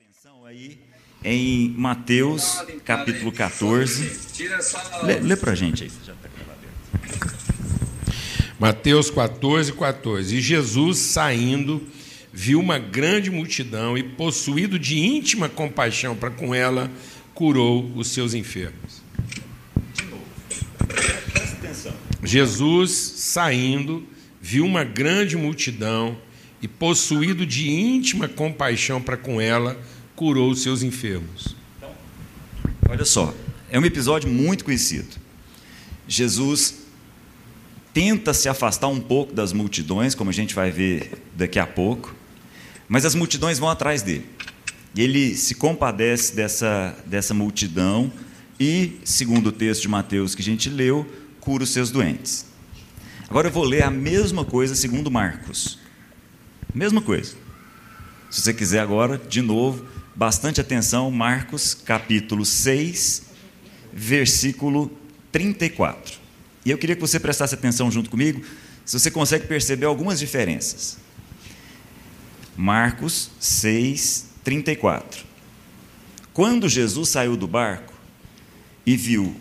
atenção aí em Mateus capítulo 14. Lê, lê para a gente aí. Já tá Mateus 14, 14. E Jesus, saindo, viu uma grande multidão e, possuído de íntima compaixão para com ela, curou os seus enfermos. De novo. Presta atenção. Jesus, saindo, viu uma grande multidão e, possuído de íntima compaixão para com ela, curou os seus enfermos. Olha só, é um episódio muito conhecido. Jesus tenta se afastar um pouco das multidões, como a gente vai ver daqui a pouco, mas as multidões vão atrás dele. E ele se compadece dessa, dessa multidão e, segundo o texto de Mateus que a gente leu, cura os seus doentes. Agora eu vou ler a mesma coisa segundo Marcos. Mesma coisa. Se você quiser agora, de novo, bastante atenção, Marcos capítulo 6, versículo 34. E eu queria que você prestasse atenção junto comigo, se você consegue perceber algumas diferenças. Marcos 6, 34. Quando Jesus saiu do barco e viu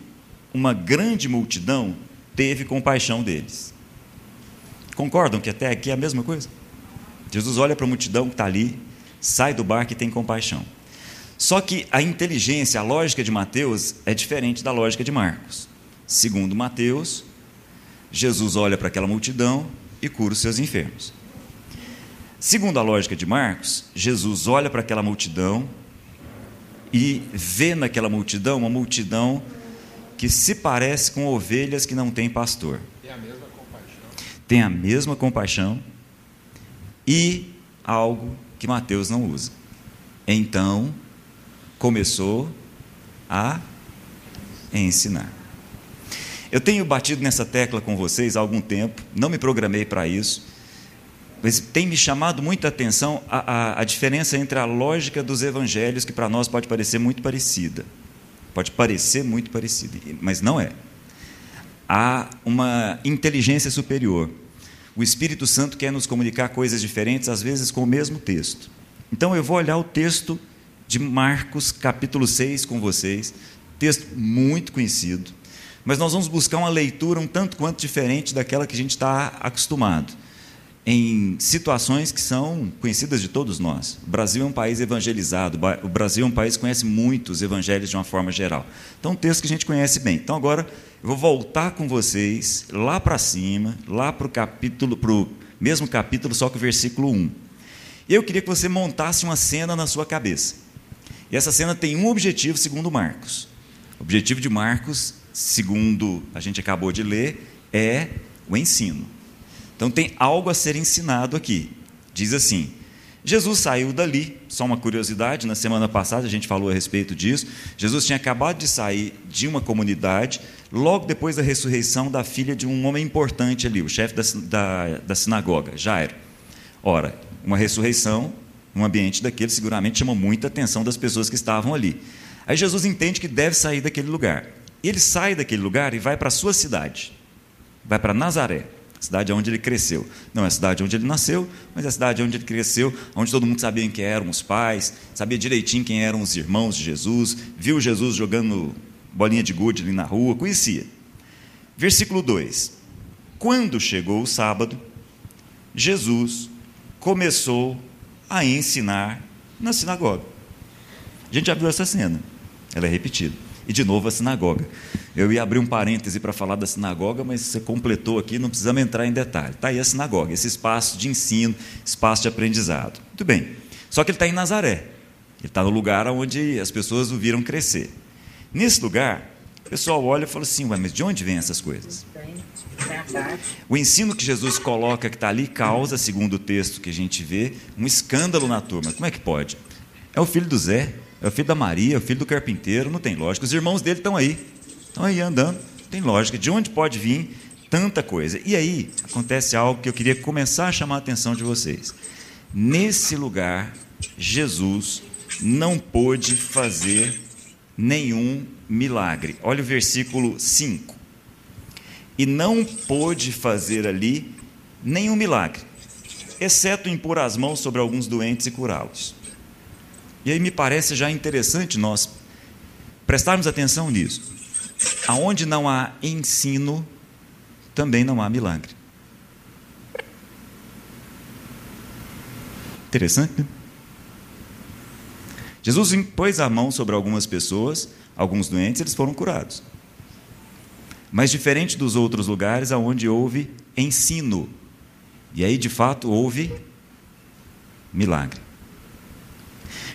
uma grande multidão, teve compaixão deles. Concordam que até aqui é a mesma coisa? Jesus olha para a multidão que está ali, sai do barco e tem compaixão. Só que a inteligência, a lógica de Mateus é diferente da lógica de Marcos. Segundo Mateus, Jesus olha para aquela multidão e cura os seus enfermos. Segundo a lógica de Marcos, Jesus olha para aquela multidão e vê naquela multidão uma multidão que se parece com ovelhas que não têm pastor. Tem a mesma compaixão. Tem a mesma compaixão e algo que Mateus não usa. Então, começou a ensinar. Eu tenho batido nessa tecla com vocês há algum tempo, não me programei para isso, mas tem me chamado muita atenção a, a, a diferença entre a lógica dos evangelhos, que para nós pode parecer muito parecida. Pode parecer muito parecida, mas não é. Há uma inteligência superior. O Espírito Santo quer nos comunicar coisas diferentes, às vezes com o mesmo texto. Então eu vou olhar o texto de Marcos, capítulo 6, com vocês, texto muito conhecido, mas nós vamos buscar uma leitura um tanto quanto diferente daquela que a gente está acostumado, em situações que são conhecidas de todos nós. O Brasil é um país evangelizado, o Brasil é um país que conhece muitos evangelhos de uma forma geral. Então, um texto que a gente conhece bem. Então, agora eu vou voltar com vocês lá para cima, lá para o capítulo, para o mesmo capítulo, só que o versículo 1. E eu queria que você montasse uma cena na sua cabeça. E essa cena tem um objetivo, segundo Marcos. O objetivo de Marcos, segundo a gente acabou de ler, é o ensino. Então tem algo a ser ensinado aqui. Diz assim: Jesus saiu dali, só uma curiosidade, na semana passada a gente falou a respeito disso. Jesus tinha acabado de sair de uma comunidade, logo depois da ressurreição da filha de um homem importante ali, o chefe da, da, da sinagoga, Jairo. Ora, uma ressurreição, um ambiente daquele, seguramente chamou muita atenção das pessoas que estavam ali. Aí Jesus entende que deve sair daquele lugar. Ele sai daquele lugar e vai para a sua cidade, vai para Nazaré, cidade onde ele cresceu. Não é a cidade onde ele nasceu, mas é a cidade onde ele cresceu, onde todo mundo sabia quem eram os pais, sabia direitinho quem eram os irmãos de Jesus, viu Jesus jogando bolinha de gude ali na rua, conhecia. Versículo 2: Quando chegou o sábado, Jesus começou a ensinar na sinagoga. A gente já viu essa cena, ela é repetida. E de novo a sinagoga. Eu ia abrir um parêntese para falar da sinagoga, mas você completou aqui, não precisamos entrar em detalhe. Está aí a sinagoga, esse espaço de ensino, espaço de aprendizado. Muito bem. Só que ele está em Nazaré. Ele está no lugar onde as pessoas o viram crescer. Nesse lugar, o pessoal olha e fala assim: Ué, mas de onde vêm essas coisas? O ensino que Jesus coloca que está ali causa, segundo o texto que a gente vê, um escândalo na turma. Como é que pode? É o filho do Zé, é o filho da Maria, é o filho do carpinteiro, não tem lógica. Os irmãos dele estão aí, estão aí andando, tem lógica. De onde pode vir tanta coisa? E aí acontece algo que eu queria começar a chamar a atenção de vocês. Nesse lugar, Jesus não pôde fazer nenhum milagre. Olha o versículo 5 e não pôde fazer ali nenhum milagre, exceto impor as mãos sobre alguns doentes e curá-los. E aí me parece já interessante nós prestarmos atenção nisso. Aonde não há ensino, também não há milagre. Interessante, né? Jesus impôs a mão sobre algumas pessoas, alguns doentes, eles foram curados. Mas diferente dos outros lugares onde houve ensino. E aí, de fato, houve milagre.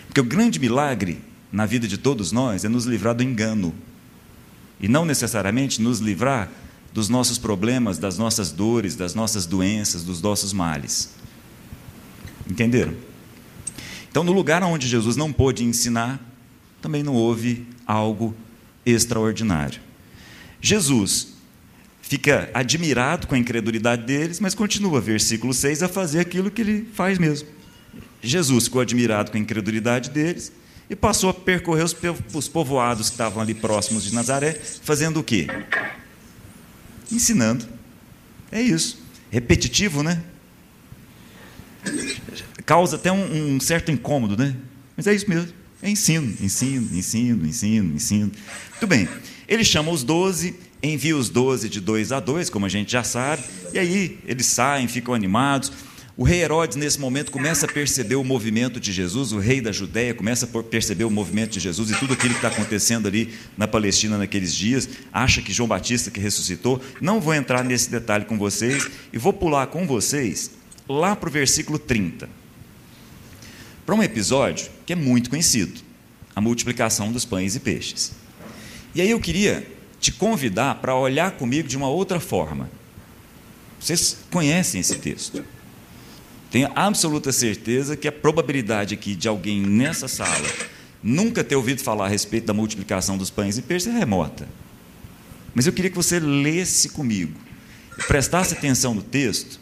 Porque o grande milagre na vida de todos nós é nos livrar do engano. E não necessariamente nos livrar dos nossos problemas, das nossas dores, das nossas doenças, dos nossos males. Entenderam? Então, no lugar onde Jesus não pôde ensinar, também não houve algo extraordinário. Jesus fica admirado com a incredulidade deles, mas continua, versículo 6, a fazer aquilo que ele faz mesmo. Jesus ficou admirado com a incredulidade deles e passou a percorrer os, os povoados que estavam ali próximos de Nazaré, fazendo o quê? Ensinando. É isso. Repetitivo, né? Causa até um, um certo incômodo, né? Mas é isso mesmo. É ensino, ensino, ensino, ensino, ensino. Muito bem. Ele chama os doze, envia os doze de dois a dois, como a gente já sabe, e aí eles saem, ficam animados. O rei Herodes, nesse momento, começa a perceber o movimento de Jesus, o rei da Judéia começa a perceber o movimento de Jesus e tudo aquilo que está acontecendo ali na Palestina naqueles dias, acha que João Batista que ressuscitou. Não vou entrar nesse detalhe com vocês e vou pular com vocês lá para o versículo 30. Para um episódio que é muito conhecido, a multiplicação dos pães e peixes. E aí eu queria te convidar para olhar comigo de uma outra forma. Vocês conhecem esse texto. Tenho absoluta certeza que a probabilidade aqui de alguém nessa sala nunca ter ouvido falar a respeito da multiplicação dos pães e peixes é remota. Mas eu queria que você lesse comigo, prestasse atenção no texto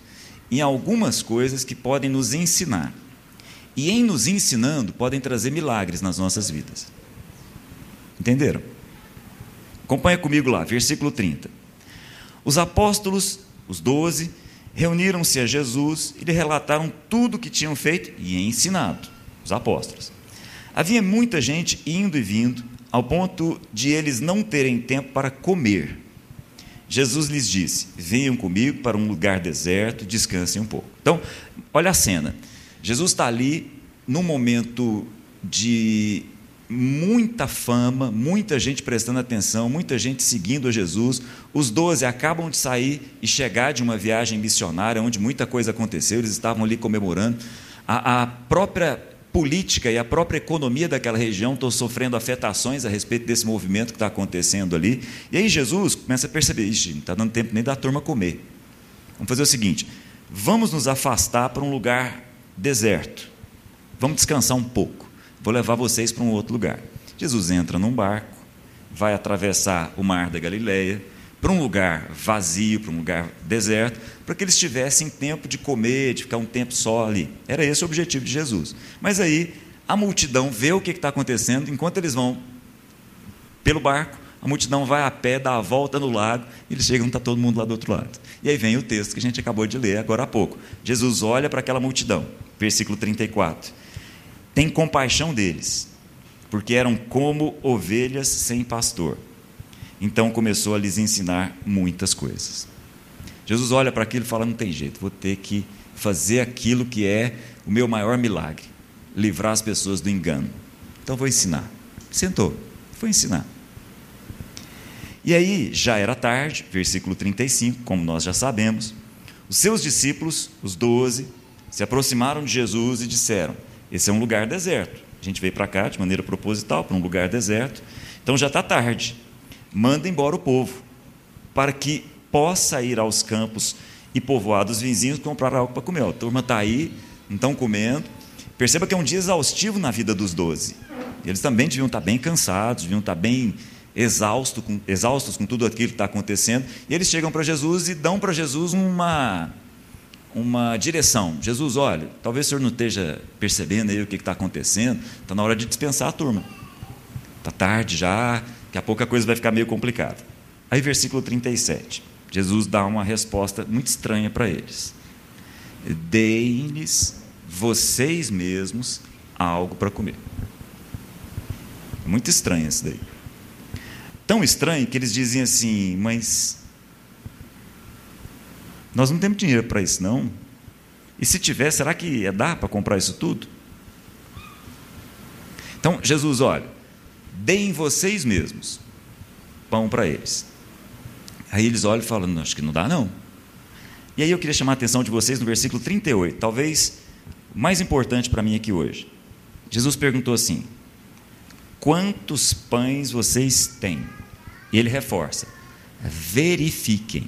em algumas coisas que podem nos ensinar. E em nos ensinando, podem trazer milagres nas nossas vidas. Entenderam? Acompanha comigo lá, versículo 30. Os apóstolos, os doze, reuniram-se a Jesus e lhe relataram tudo o que tinham feito e ensinado, os apóstolos. Havia muita gente indo e vindo, ao ponto de eles não terem tempo para comer. Jesus lhes disse: Venham comigo para um lugar deserto, descansem um pouco. Então, olha a cena. Jesus está ali num momento de muita fama, muita gente prestando atenção, muita gente seguindo a Jesus. Os doze acabam de sair e chegar de uma viagem missionária, onde muita coisa aconteceu, eles estavam ali comemorando. A, a própria política e a própria economia daquela região estão sofrendo afetações a respeito desse movimento que está acontecendo ali. E aí Jesus começa a perceber: Ixi, não está dando tempo nem da turma comer. Vamos fazer o seguinte: vamos nos afastar para um lugar deserto. Vamos descansar um pouco vou levar vocês para um outro lugar. Jesus entra num barco, vai atravessar o mar da Galileia, para um lugar vazio, para um lugar deserto, para que eles tivessem tempo de comer, de ficar um tempo só ali. Era esse o objetivo de Jesus. Mas aí a multidão vê o que está acontecendo, enquanto eles vão pelo barco, a multidão vai a pé, dá a volta no lago, e eles chegam, está todo mundo lá do outro lado. E aí vem o texto que a gente acabou de ler agora há pouco. Jesus olha para aquela multidão, versículo 34 tem compaixão deles, porque eram como ovelhas sem pastor. Então começou a lhes ensinar muitas coisas. Jesus olha para aquilo e fala: não tem jeito, vou ter que fazer aquilo que é o meu maior milagre livrar as pessoas do engano. Então vou ensinar. Sentou, foi ensinar. E aí, já era tarde, versículo 35, como nós já sabemos, os seus discípulos, os doze, se aproximaram de Jesus e disseram: esse é um lugar deserto. A gente veio para cá de maneira proposital, para um lugar deserto. Então já está tarde. Manda embora o povo, para que possa ir aos campos e povoados vizinhos comprar algo para comer. A turma está aí, não estão comendo. Perceba que é um dia exaustivo na vida dos doze. Eles também deviam estar tá bem cansados, deviam estar tá bem exaustos com, exaustos com tudo aquilo que está acontecendo. E eles chegam para Jesus e dão para Jesus uma uma direção. Jesus, olha, talvez o senhor não esteja percebendo aí o que está acontecendo, está na hora de dispensar a turma. Está tarde já, daqui a pouco a coisa vai ficar meio complicada. Aí, versículo 37, Jesus dá uma resposta muito estranha para eles: Deem-lhes vocês mesmos algo para comer. Muito estranho isso daí. Tão estranho que eles dizem assim, mas nós não temos dinheiro para isso, não. E se tiver, será que é dá para comprar isso tudo? Então, Jesus, olha, deem vocês mesmos pão para eles. Aí eles olham e falam, acho que não dá não. E aí eu queria chamar a atenção de vocês no versículo 38, talvez o mais importante para mim aqui hoje. Jesus perguntou assim: Quantos pães vocês têm? E ele reforça: Verifiquem.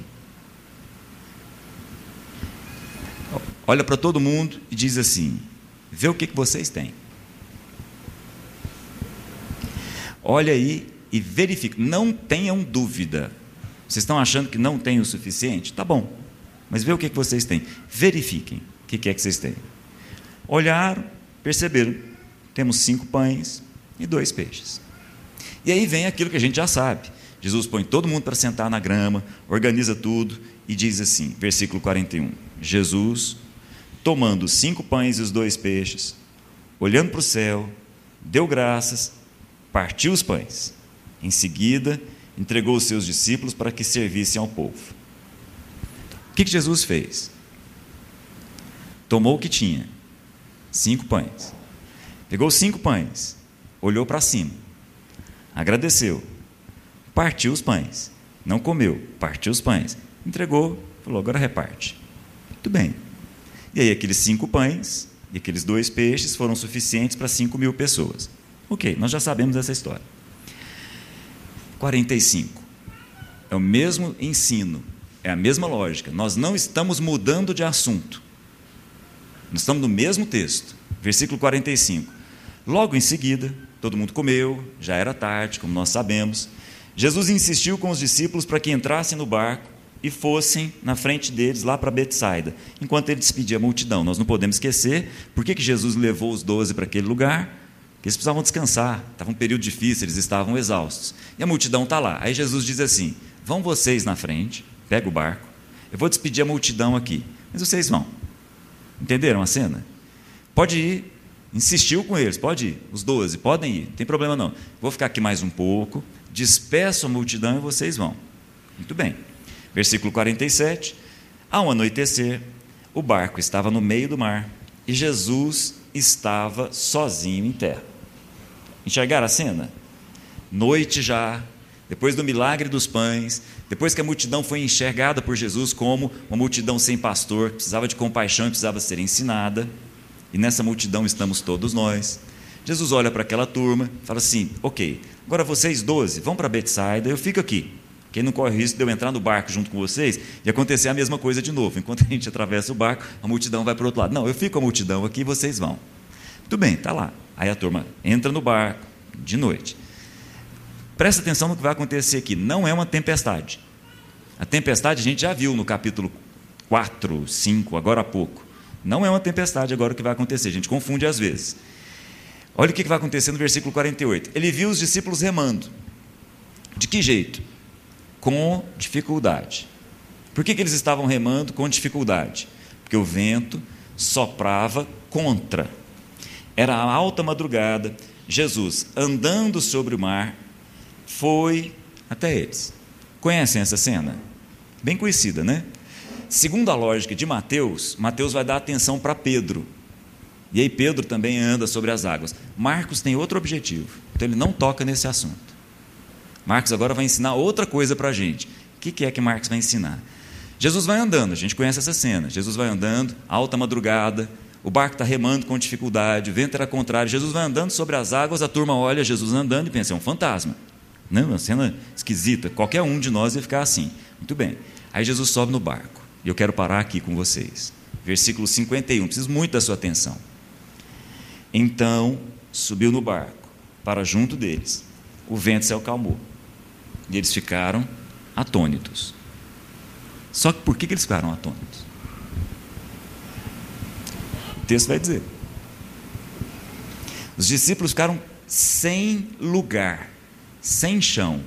Olha para todo mundo e diz assim: Vê o que, que vocês têm. Olha aí e verifique. Não tenham dúvida. Vocês estão achando que não tem o suficiente? Tá bom. Mas vê o que, que vocês têm. Verifiquem o que, é que vocês têm. Olharam, perceberam. Temos cinco pães e dois peixes. E aí vem aquilo que a gente já sabe. Jesus põe todo mundo para sentar na grama, organiza tudo e diz assim, versículo 41. Jesus, tomando cinco pães e os dois peixes, olhando para o céu, deu graças, partiu os pães. Em seguida, entregou os seus discípulos para que servissem ao povo. O que, Jesus fez? Tomou o que tinha, cinco pães. Pegou cinco pães, olhou para cima, agradeceu, partiu os pães. Não comeu, partiu os pães. Entregou, falou: agora reparte. Muito bem. E aí, aqueles cinco pães e aqueles dois peixes foram suficientes para cinco mil pessoas. Ok, nós já sabemos essa história. 45. É o mesmo ensino, é a mesma lógica. Nós não estamos mudando de assunto. Nós estamos no mesmo texto. Versículo 45. Logo em seguida, todo mundo comeu, já era tarde, como nós sabemos. Jesus insistiu com os discípulos para que entrassem no barco e fossem na frente deles lá para Betsaida, enquanto ele despedia a multidão. Nós não podemos esquecer por que, Jesus levou os doze para aquele lugar que eles precisavam descansar, estava um período difícil, eles estavam exaustos. E a multidão está lá. Aí Jesus diz assim: Vão vocês na frente, pega o barco, eu vou despedir a multidão aqui, mas vocês vão. Entenderam a cena? Pode ir, insistiu com eles, pode ir, os doze, podem ir, não tem problema não. Vou ficar aqui mais um pouco, despeço a multidão e vocês vão. Muito bem. Versículo 47. Ao anoitecer, o barco estava no meio do mar e Jesus estava sozinho em terra. Enxergaram a cena? Noite já, depois do milagre dos pães, depois que a multidão foi enxergada por Jesus como uma multidão sem pastor, precisava de compaixão e precisava ser ensinada, e nessa multidão estamos todos nós. Jesus olha para aquela turma, fala assim: Ok, agora vocês doze vão para Betsaida, eu fico aqui. Quem não corre risco de eu entrar no barco junto com vocês e acontecer a mesma coisa de novo. Enquanto a gente atravessa o barco, a multidão vai para o outro lado. Não, eu fico com a multidão aqui e vocês vão. Muito bem, está lá. Aí a turma entra no barco de noite. Presta atenção no que vai acontecer aqui. Não é uma tempestade. A tempestade a gente já viu no capítulo 4, 5, agora há pouco. Não é uma tempestade agora o que vai acontecer. A gente confunde às vezes. Olha o que vai acontecer no versículo 48. Ele viu os discípulos remando. De que jeito? Com dificuldade. Por que, que eles estavam remando com dificuldade? Porque o vento soprava contra. Era alta madrugada, Jesus, andando sobre o mar, foi até eles. Conhecem essa cena? Bem conhecida, né? Segundo a lógica de Mateus, Mateus vai dar atenção para Pedro. E aí Pedro também anda sobre as águas. Marcos tem outro objetivo, então ele não toca nesse assunto. Marcos agora vai ensinar outra coisa para a gente. O que é que Marcos vai ensinar? Jesus vai andando, a gente conhece essa cena. Jesus vai andando, alta madrugada, o barco está remando com dificuldade, o vento era contrário. Jesus vai andando sobre as águas, a turma olha Jesus andando e pensa: é um fantasma. Não, uma cena esquisita. Qualquer um de nós ia ficar assim. Muito bem. Aí Jesus sobe no barco. E eu quero parar aqui com vocês. Versículo 51. Preciso muito da sua atenção. Então subiu no barco para junto deles. O vento se acalmou. E eles ficaram atônitos. Só que por que, eles ficaram atônitos? O texto vai dizer. Os discípulos ficaram sem lugar, sem chão.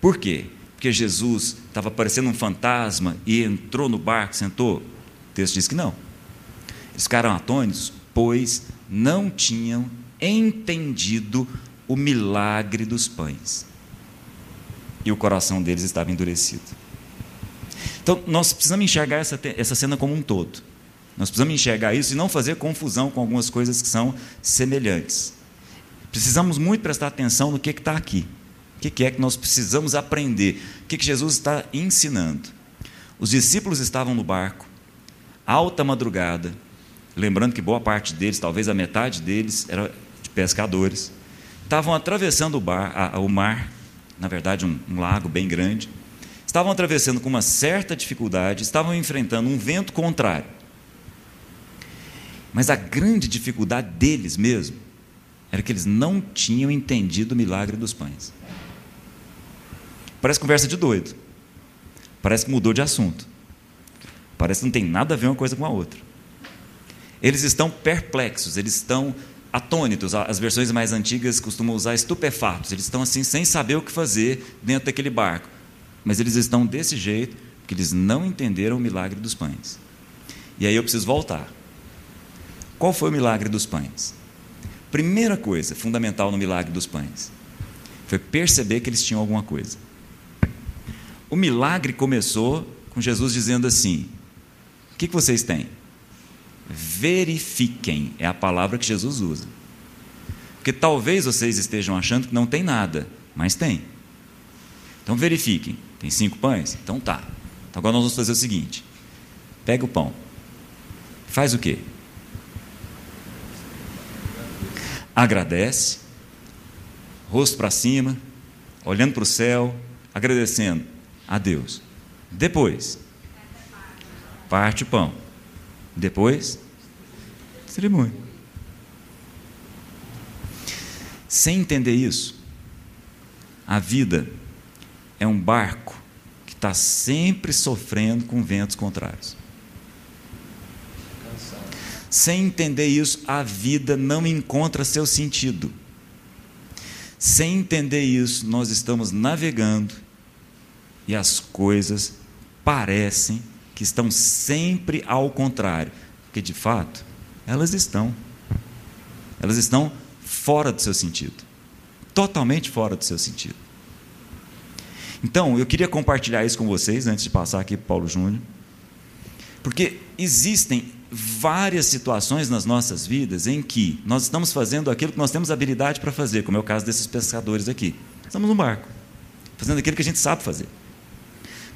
Por quê? Porque Jesus estava parecendo um fantasma e entrou no barco, sentou? O texto diz que não. Eles ficaram atônitos, pois não tinham entendido o milagre dos pães. E o coração deles estava endurecido. Então, nós precisamos enxergar essa, essa cena como um todo. Nós precisamos enxergar isso e não fazer confusão com algumas coisas que são semelhantes. Precisamos muito prestar atenção no que está aqui. O que é que nós precisamos aprender? O que, que Jesus está ensinando? Os discípulos estavam no barco, alta madrugada, lembrando que boa parte deles, talvez a metade deles, era de pescadores. Estavam atravessando o, bar, a, o mar, na verdade, um, um lago bem grande. Estavam atravessando com uma certa dificuldade, estavam enfrentando um vento contrário. Mas a grande dificuldade deles mesmo era que eles não tinham entendido o milagre dos pães. Parece conversa de doido. Parece que mudou de assunto. Parece que não tem nada a ver uma coisa com a outra. Eles estão perplexos, eles estão atônitos. As versões mais antigas costumam usar estupefatos. Eles estão assim, sem saber o que fazer dentro daquele barco. Mas eles estão desse jeito porque eles não entenderam o milagre dos pães. E aí eu preciso voltar. Qual foi o milagre dos pães? Primeira coisa fundamental no milagre dos pães foi perceber que eles tinham alguma coisa. O milagre começou com Jesus dizendo assim: O que, que vocês têm? Verifiquem, é a palavra que Jesus usa. Porque talvez vocês estejam achando que não tem nada, mas tem. Então verifiquem. Tem cinco pães? Então tá. Então agora nós vamos fazer o seguinte: pega o pão. Faz o quê? Agradece, rosto para cima, olhando para o céu, agradecendo a Deus. Depois, parte o pão. Depois, distribui. Sem entender isso, a vida é um barco que está sempre sofrendo com ventos contrários. Sem entender isso, a vida não encontra seu sentido. Sem entender isso, nós estamos navegando e as coisas parecem que estão sempre ao contrário, porque de fato elas estão. Elas estão fora do seu sentido. Totalmente fora do seu sentido. Então, eu queria compartilhar isso com vocês antes de passar aqui para Paulo Júnior. Porque existem várias situações nas nossas vidas em que nós estamos fazendo aquilo que nós temos habilidade para fazer, como é o caso desses pescadores aqui. Estamos no barco, fazendo aquilo que a gente sabe fazer.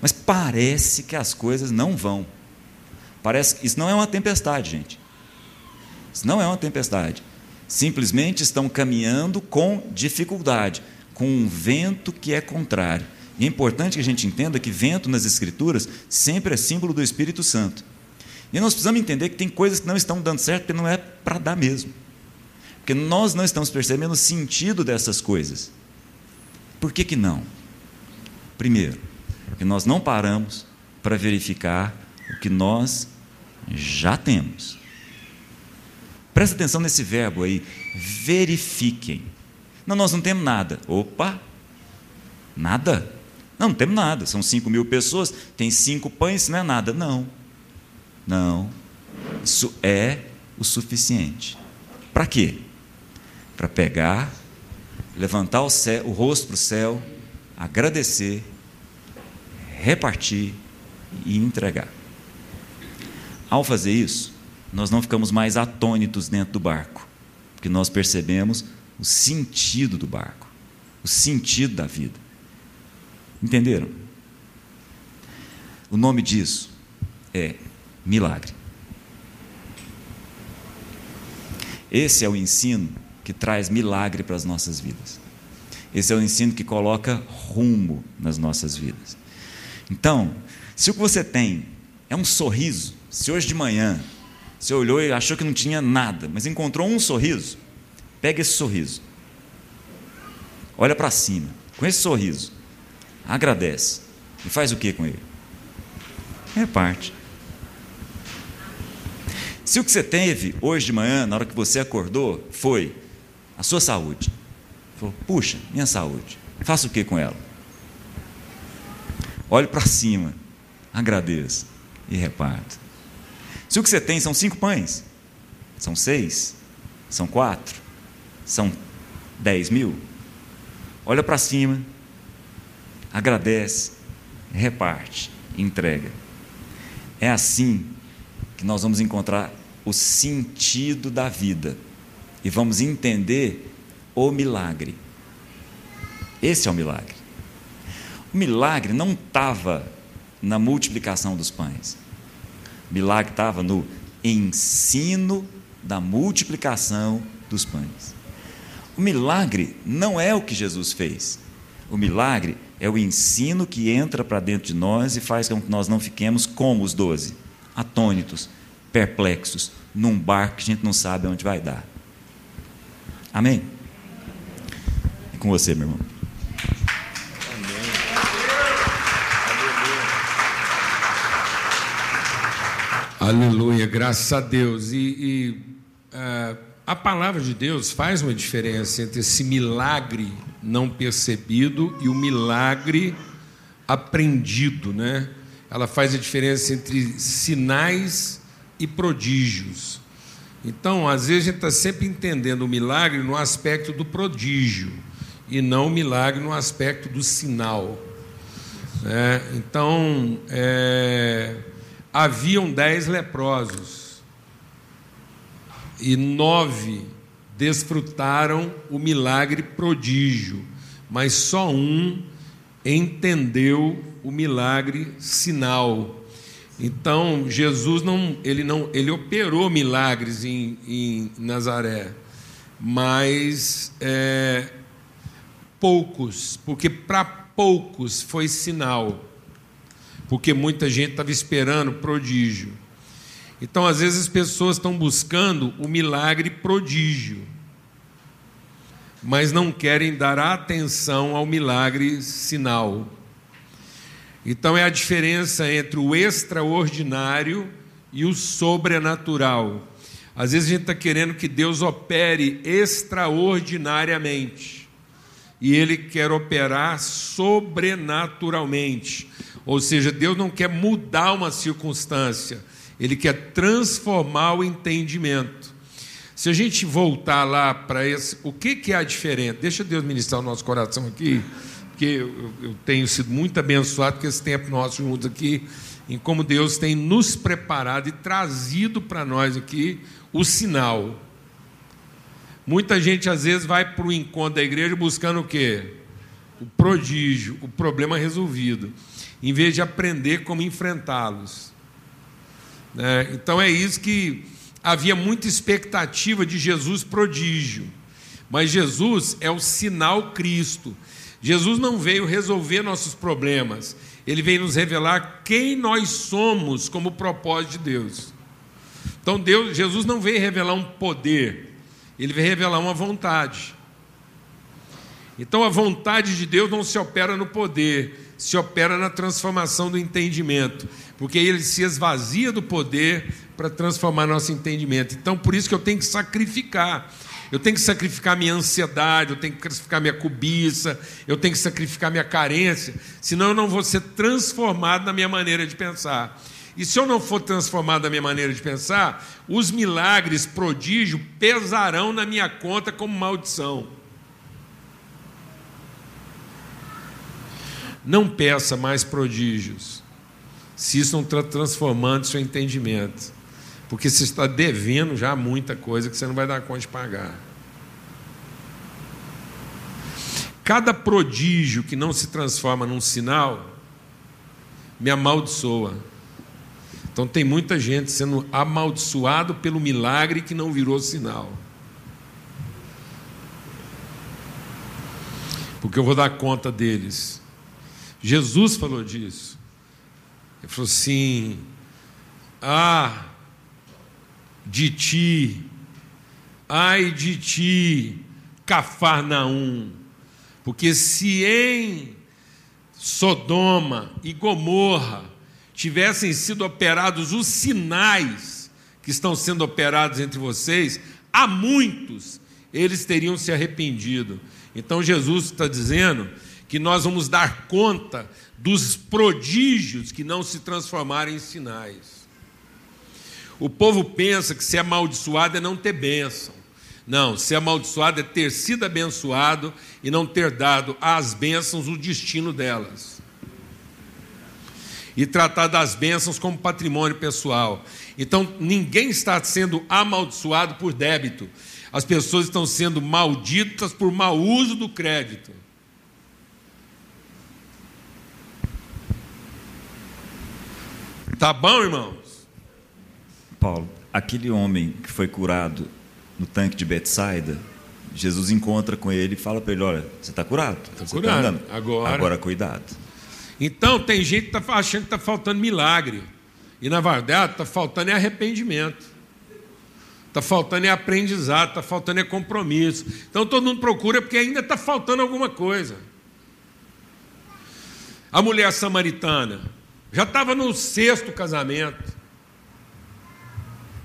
Mas parece que as coisas não vão. Parece isso não é uma tempestade, gente. Isso não é uma tempestade. Simplesmente estão caminhando com dificuldade, com um vento que é contrário. E é importante que a gente entenda que vento nas Escrituras sempre é símbolo do Espírito Santo. E nós precisamos entender que tem coisas que não estão dando certo porque não é para dar mesmo. Porque nós não estamos percebendo o sentido dessas coisas. Por que, que não? Primeiro, que nós não paramos para verificar o que nós já temos. Presta atenção nesse verbo aí, verifiquem. Não, nós não temos nada. Opa! Nada? Não, não temos nada. São 5 mil pessoas, tem cinco pães, não é nada. Não. Não. Isso é o suficiente. Para quê? Para pegar, levantar o, céu, o rosto para o céu, agradecer repartir e entregar. Ao fazer isso, nós não ficamos mais atônitos dentro do barco, porque nós percebemos o sentido do barco, o sentido da vida. Entenderam? O nome disso é milagre. Esse é o ensino que traz milagre para as nossas vidas. Esse é o ensino que coloca rumo nas nossas vidas. Então, se o que você tem é um sorriso, se hoje de manhã você olhou e achou que não tinha nada, mas encontrou um sorriso, pega esse sorriso, olha para cima, com esse sorriso, agradece e faz o que com ele? Reparte. Se o que você teve hoje de manhã, na hora que você acordou, foi a sua saúde, falou, puxa, minha saúde, faça o que com ela? Olhe para cima, agradeça e reparta. Se o que você tem são cinco pães, são seis, são quatro, são 10 mil, olha para cima, agradece, reparte, entrega. É assim que nós vamos encontrar o sentido da vida e vamos entender o milagre. Esse é o milagre. O milagre não estava na multiplicação dos pães. O milagre estava no ensino da multiplicação dos pães. O milagre não é o que Jesus fez. O milagre é o ensino que entra para dentro de nós e faz com que nós não fiquemos como os doze, atônitos, perplexos, num barco que a gente não sabe onde vai dar. Amém? É com você, meu irmão. Aleluia, graças a Deus. E, e uh, a palavra de Deus faz uma diferença entre esse milagre não percebido e o milagre aprendido, né? Ela faz a diferença entre sinais e prodígios. Então, às vezes a gente está sempre entendendo o milagre no aspecto do prodígio e não o milagre no aspecto do sinal. Né? Então, é, haviam dez leprosos e nove desfrutaram o milagre prodígio, mas só um entendeu o milagre sinal. Então Jesus não, ele não, ele operou milagres em, em Nazaré, mas é, poucos, porque para poucos foi sinal porque muita gente estava esperando prodígio. Então, às vezes, as pessoas estão buscando o milagre prodígio, mas não querem dar atenção ao milagre sinal. Então, é a diferença entre o extraordinário e o sobrenatural. Às vezes, a gente está querendo que Deus opere extraordinariamente, e Ele quer operar sobrenaturalmente. Ou seja, Deus não quer mudar uma circunstância, Ele quer transformar o entendimento. Se a gente voltar lá para esse, o que, que é a diferença? Deixa Deus ministrar o nosso coração aqui, porque eu, eu tenho sido muito abençoado com esse tempo nosso juntos aqui, em como Deus tem nos preparado e trazido para nós aqui o sinal. Muita gente às vezes vai para o encontro da igreja buscando o quê? O prodígio, o problema resolvido em vez de aprender como enfrentá-los. É, então é isso que havia muita expectativa de Jesus prodígio, mas Jesus é o sinal Cristo. Jesus não veio resolver nossos problemas, ele veio nos revelar quem nós somos como propósito de Deus. Então Deus, Jesus não veio revelar um poder, ele veio revelar uma vontade. Então a vontade de Deus não se opera no poder, se opera na transformação do entendimento, porque ele se esvazia do poder para transformar nosso entendimento. Então, por isso que eu tenho que sacrificar. Eu tenho que sacrificar minha ansiedade, eu tenho que sacrificar minha cobiça, eu tenho que sacrificar minha carência, senão eu não vou ser transformado na minha maneira de pensar. E se eu não for transformado na minha maneira de pensar, os milagres, prodígio, pesarão na minha conta como maldição. Não peça mais prodígios, se isso não está transformando seu entendimento, porque você está devendo já muita coisa que você não vai dar conta de pagar. Cada prodígio que não se transforma num sinal me amaldiçoa. Então tem muita gente sendo amaldiçoado pelo milagre que não virou sinal. Porque eu vou dar conta deles. Jesus falou disso. Ele falou assim: Ah, de ti, ai de ti, Cafarnaum, porque se em Sodoma e Gomorra tivessem sido operados os sinais que estão sendo operados entre vocês, há muitos eles teriam se arrependido. Então Jesus está dizendo que nós vamos dar conta dos prodígios que não se transformarem em sinais. O povo pensa que ser amaldiçoado é não ter bênção. Não, ser amaldiçoado é ter sido abençoado e não ter dado às bênçãos o destino delas. E tratar das bênçãos como patrimônio pessoal. Então, ninguém está sendo amaldiçoado por débito. As pessoas estão sendo malditas por mau uso do crédito. Tá bom, irmãos? Paulo, aquele homem que foi curado no tanque de Betsaida, Jesus encontra com ele e fala para ele: Olha, você está curado. Está curado. andando. Agora- Agora cuidado. Então, tem gente que está achando que está faltando milagre. E, na verdade, está faltando é arrependimento. Está faltando é aprendizado, está faltando é compromisso. Então, todo mundo procura porque ainda está faltando alguma coisa. A mulher samaritana já estava no sexto casamento,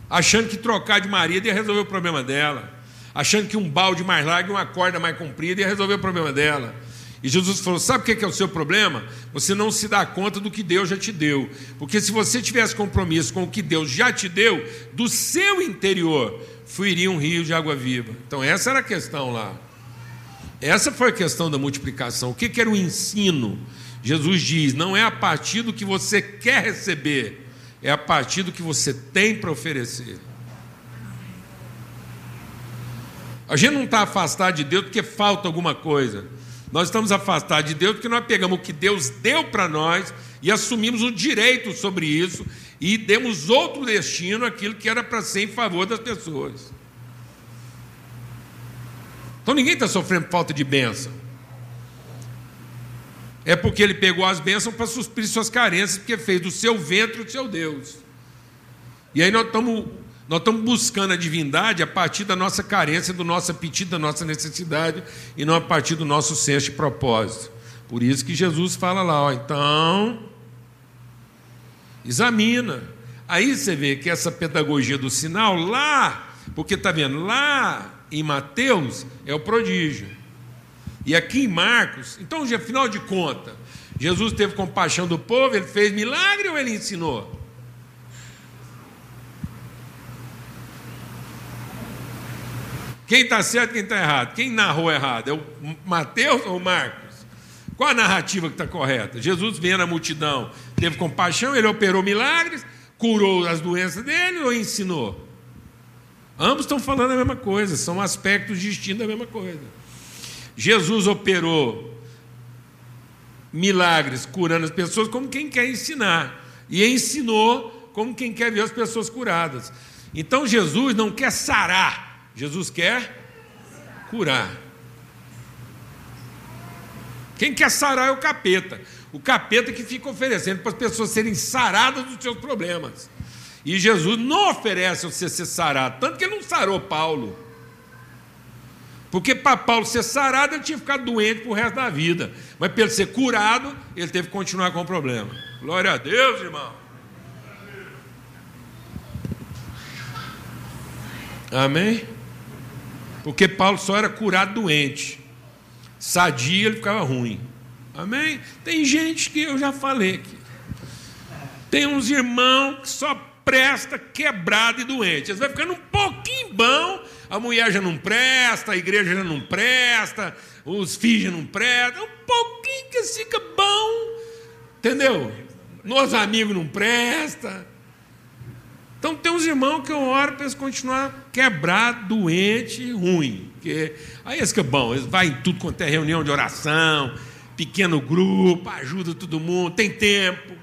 achando que trocar de marido ia resolver o problema dela, achando que um balde mais largo e uma corda mais comprida ia resolver o problema dela. E Jesus falou: Sabe o que é o seu problema? Você não se dá conta do que Deus já te deu. Porque se você tivesse compromisso com o que Deus já te deu, do seu interior fluiria um rio de água viva. Então, essa era a questão lá. Essa foi a questão da multiplicação. O que era o ensino? Jesus diz: não é a partir do que você quer receber, é a partir do que você tem para oferecer. A gente não está afastado de Deus porque falta alguma coisa. Nós estamos afastados de Deus porque nós pegamos o que Deus deu para nós e assumimos o direito sobre isso e demos outro destino àquilo que era para ser em favor das pessoas. Então ninguém está sofrendo falta de bênção. É porque ele pegou as bênçãos para suprir suas carências, porque fez do seu ventre o seu Deus. E aí nós estamos nós estamos buscando a divindade a partir da nossa carência, do nosso apetite, da nossa necessidade, e não a partir do nosso senso de propósito. Por isso que Jesus fala lá, ó, então, examina. Aí você vê que essa pedagogia do sinal lá, porque está vendo, lá em Mateus é o prodígio. E aqui em Marcos, então, afinal de contas, Jesus teve compaixão do povo, ele fez milagre ou ele ensinou? Quem está certo quem está errado? Quem narrou errado? É o Mateus ou o Marcos? Qual a narrativa que está correta? Jesus vendo a multidão, teve compaixão, ele operou milagres, curou as doenças dele ou ensinou? Ambos estão falando a mesma coisa, são aspectos distintos da mesma coisa. Jesus operou milagres curando as pessoas como quem quer ensinar, e ensinou como quem quer ver as pessoas curadas. Então Jesus não quer sarar, Jesus quer curar. Quem quer sarar é o capeta. O capeta que fica oferecendo para as pessoas serem saradas dos seus problemas. E Jesus não oferece você ser sarado, tanto que ele não sarou Paulo. Porque para Paulo ser sarado, ele tinha ficado doente para o resto da vida. Mas para ele ser curado, ele teve que continuar com o problema. Glória a Deus, irmão. Amém? Porque Paulo só era curado doente. Sadia, ele ficava ruim. Amém? Tem gente que eu já falei aqui. Tem uns irmãos que só presta quebrado e doente. Eles vão ficando um pouquinho bom, a mulher já não presta, a igreja já não presta, os filhos já não prestam. Um pouquinho que fica bom, entendeu? Nos amigos não presta. Então tem uns irmãos que eu oro para eles continuar quebrado, doente, ruim. Porque aí eles ficam bom, eles vão em tudo quanto é reunião de oração, pequeno grupo, ajuda todo mundo, tem tempo.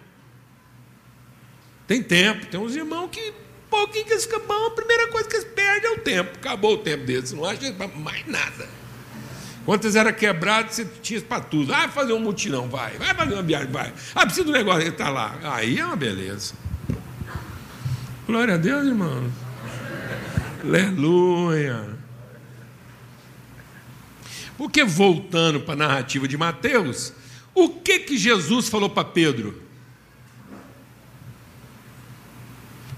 Tem tempo, tem uns irmãos que, pouquinho que eles bom, a primeira coisa que eles perdem é o tempo. Acabou o tempo deles, não acha mais nada. Quantas era quebrado, você tinha para tudo. Ah, fazer um mutirão, vai. Vai fazer uma viagem, vai. Ah, precisa do negócio, ele está lá. Aí é uma beleza. Glória a Deus, irmão. Aleluia. Porque voltando para a narrativa de Mateus, o que que Jesus falou para Pedro?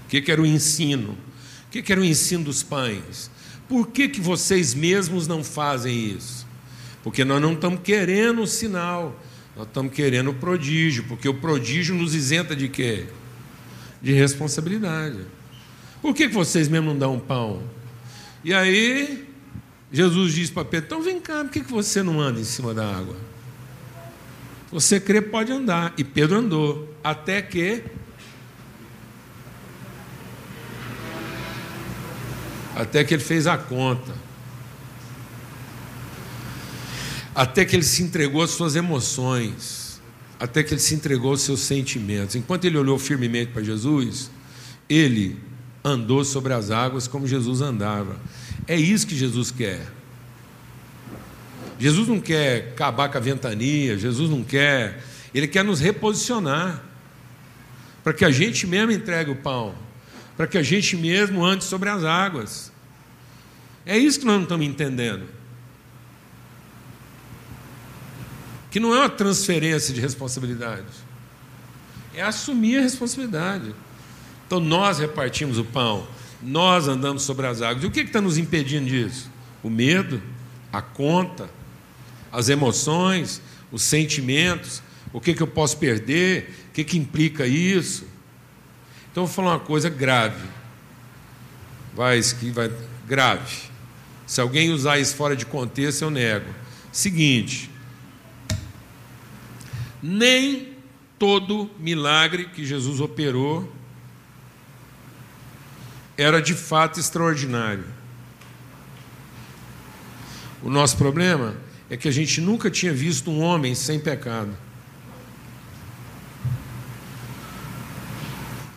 O que, que era o ensino? O que, que era o ensino dos pães? Por que, que vocês mesmos não fazem isso? Porque nós não estamos querendo o sinal, nós estamos querendo o prodígio, porque o prodígio nos isenta de quê? De responsabilidade. Por que, que vocês mesmos não dão pão? E aí, Jesus diz para Pedro: então vem cá, por que você não anda em cima da água? Você crê, pode andar. E Pedro andou, até que. Até que ele fez a conta. Até que ele se entregou às suas emoções. Até que ele se entregou aos seus sentimentos. Enquanto ele olhou firmemente para Jesus, ele andou sobre as águas como Jesus andava. É isso que Jesus quer. Jesus não quer acabar com a ventania, Jesus não quer, ele quer nos reposicionar, para que a gente mesmo entregue o pão, para que a gente mesmo ande sobre as águas. É isso que nós não estamos entendendo. Que não é uma transferência de responsabilidade, é assumir a responsabilidade. Então nós repartimos o pão, nós andamos sobre as águas. E o que está nos impedindo disso? O medo, a conta, as emoções, os sentimentos, o que, que eu posso perder, o que, que implica isso. Então, eu vou falar uma coisa grave. Vai, vai, grave. Se alguém usar isso fora de contexto, eu nego. Seguinte: nem todo milagre que Jesus operou era de fato extraordinário. O nosso problema é que a gente nunca tinha visto um homem sem pecado.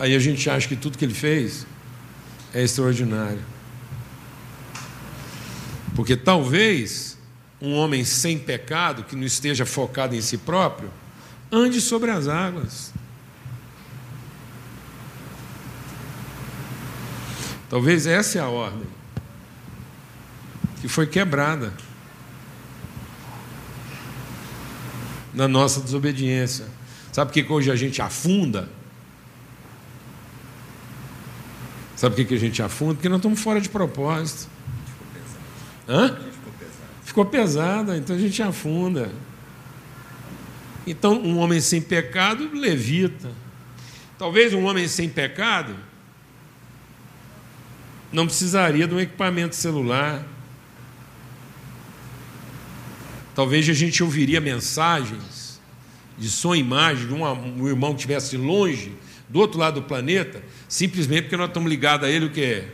Aí a gente acha que tudo que ele fez é extraordinário. Porque talvez um homem sem pecado, que não esteja focado em si próprio, ande sobre as águas. Talvez essa é a ordem que foi quebrada. na nossa desobediência. Sabe por que hoje a gente afunda? Sabe por que a gente afunda? Porque nós estamos fora de propósito. Hã? Ficou pesada, então a gente afunda. Então, um homem sem pecado levita. Talvez um homem sem pecado não precisaria de um equipamento celular Talvez a gente ouviria mensagens de som e imagem de um, um irmão que estivesse longe, do outro lado do planeta, simplesmente porque nós estamos ligados a ele o que é?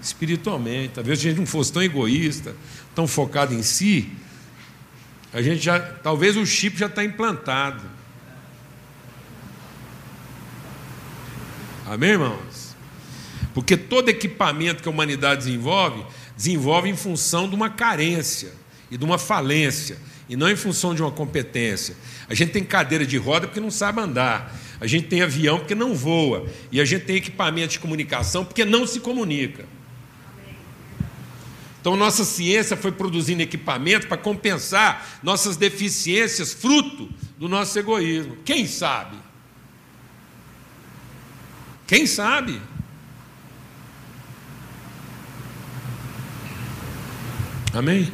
Espiritualmente. Talvez a gente não fosse tão egoísta, tão focado em si, a gente já, talvez o chip já está implantado. Amém, irmãos? Porque todo equipamento que a humanidade desenvolve, desenvolve em função de uma carência e de uma falência, e não em função de uma competência. A gente tem cadeira de roda porque não sabe andar, a gente tem avião porque não voa, e a gente tem equipamento de comunicação porque não se comunica. Então, nossa ciência foi produzindo equipamento para compensar nossas deficiências, fruto do nosso egoísmo. Quem sabe? Quem sabe? Amém?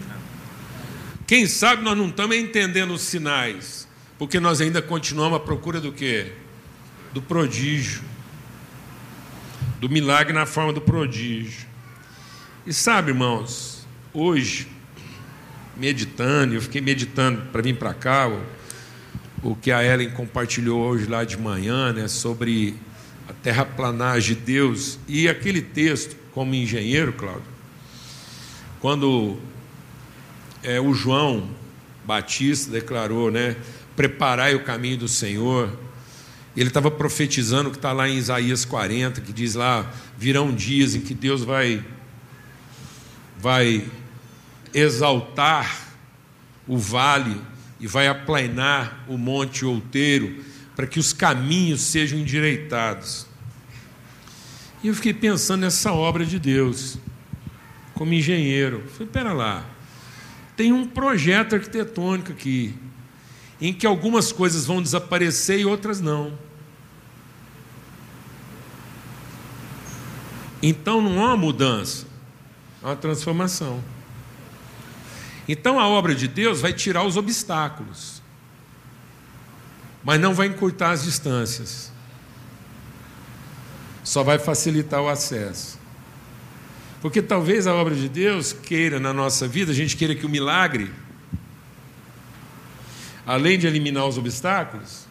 Quem sabe nós não estamos entendendo os sinais, porque nós ainda continuamos à procura do quê? Do prodígio. Do milagre na forma do prodígio. E sabe, irmãos, hoje, meditando, eu fiquei meditando para vir para cá, o, o que a Ellen compartilhou hoje lá de manhã, né, sobre a terraplanagem de Deus, e aquele texto, como engenheiro, Cláudio, quando é, o João Batista declarou, né? Preparai o caminho do Senhor. Ele estava profetizando que está lá em Isaías 40, que diz lá: virão dias em que Deus vai, vai exaltar o vale e vai aplainar o monte outeiro, para que os caminhos sejam endireitados. E eu fiquei pensando nessa obra de Deus, como engenheiro. falei, pera lá, tem um projeto arquitetônico aqui, em que algumas coisas vão desaparecer e outras não. Então não há mudança, uma transformação. Então a obra de Deus vai tirar os obstáculos, mas não vai encurtar as distâncias, só vai facilitar o acesso. Porque talvez a obra de Deus queira na nossa vida, a gente queira que o milagre, além de eliminar os obstáculos,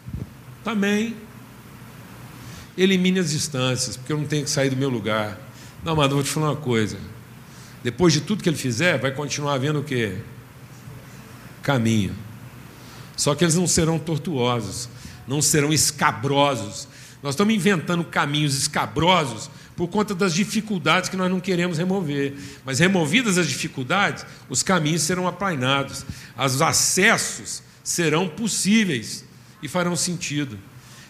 também elimine as distâncias, porque eu não tenho que sair do meu lugar. Não, amado, eu vou te falar uma coisa. Depois de tudo que ele fizer, vai continuar havendo o quê? Caminho. Só que eles não serão tortuosos, não serão escabrosos. Nós estamos inventando caminhos escabrosos por conta das dificuldades que nós não queremos remover. Mas removidas as dificuldades, os caminhos serão aplainados, os acessos serão possíveis e farão sentido.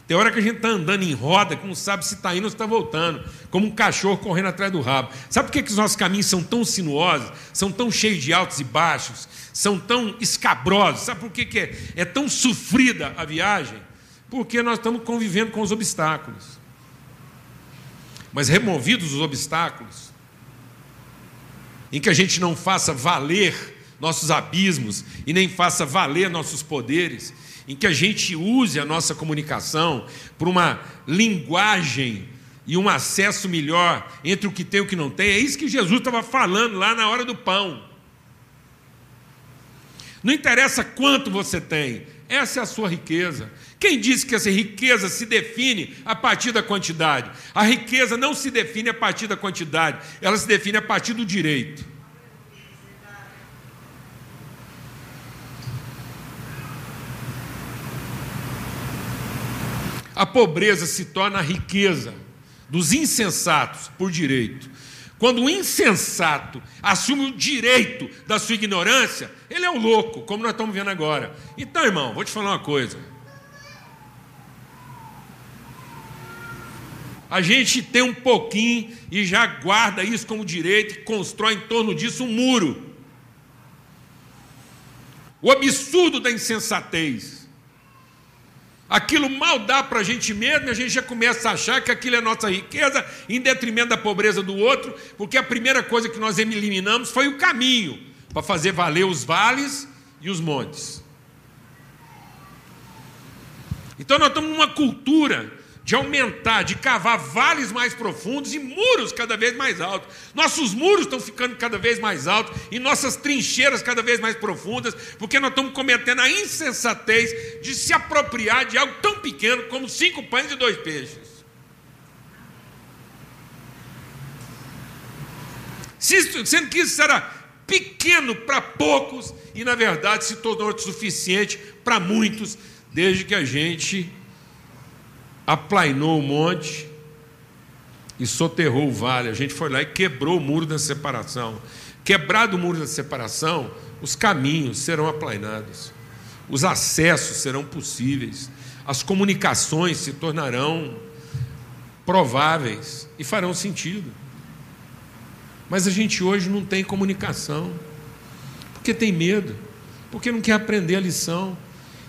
Tem hora que a gente está andando em roda, que não sabe se está indo ou se está voltando, como um cachorro correndo atrás do rabo. Sabe por que, que os nossos caminhos são tão sinuosos, são tão cheios de altos e baixos, são tão escabrosos? Sabe por que, que é, é tão sofrida a viagem? Porque nós estamos convivendo com os obstáculos. Mas removidos os obstáculos, em que a gente não faça valer nossos abismos e nem faça valer nossos poderes, em que a gente use a nossa comunicação por uma linguagem e um acesso melhor entre o que tem e o que não tem. É isso que Jesus estava falando lá na hora do pão. Não interessa quanto você tem, essa é a sua riqueza. Quem disse que essa riqueza se define a partir da quantidade? A riqueza não se define a partir da quantidade, ela se define a partir do direito. A pobreza se torna a riqueza dos insensatos por direito. Quando o insensato assume o direito da sua ignorância, ele é o louco, como nós estamos vendo agora. Então, irmão, vou te falar uma coisa. A gente tem um pouquinho e já guarda isso como direito e constrói em torno disso um muro. O absurdo da insensatez. Aquilo mal dá para a gente mesmo e a gente já começa a achar que aquilo é nossa riqueza em detrimento da pobreza do outro, porque a primeira coisa que nós eliminamos foi o caminho para fazer valer os vales e os montes. Então nós estamos numa cultura de aumentar, de cavar vales mais profundos e muros cada vez mais altos. Nossos muros estão ficando cada vez mais altos e nossas trincheiras cada vez mais profundas, porque nós estamos cometendo a insensatez de se apropriar de algo tão pequeno como cinco pães e dois peixes. Sendo que isso era pequeno para poucos e, na verdade, se tornou suficiente para muitos, desde que a gente aplainou o monte e soterrou o vale. A gente foi lá e quebrou o muro da separação. Quebrado o muro da separação, os caminhos serão aplainados, os acessos serão possíveis, as comunicações se tornarão prováveis e farão sentido. Mas a gente hoje não tem comunicação, porque tem medo, porque não quer aprender a lição.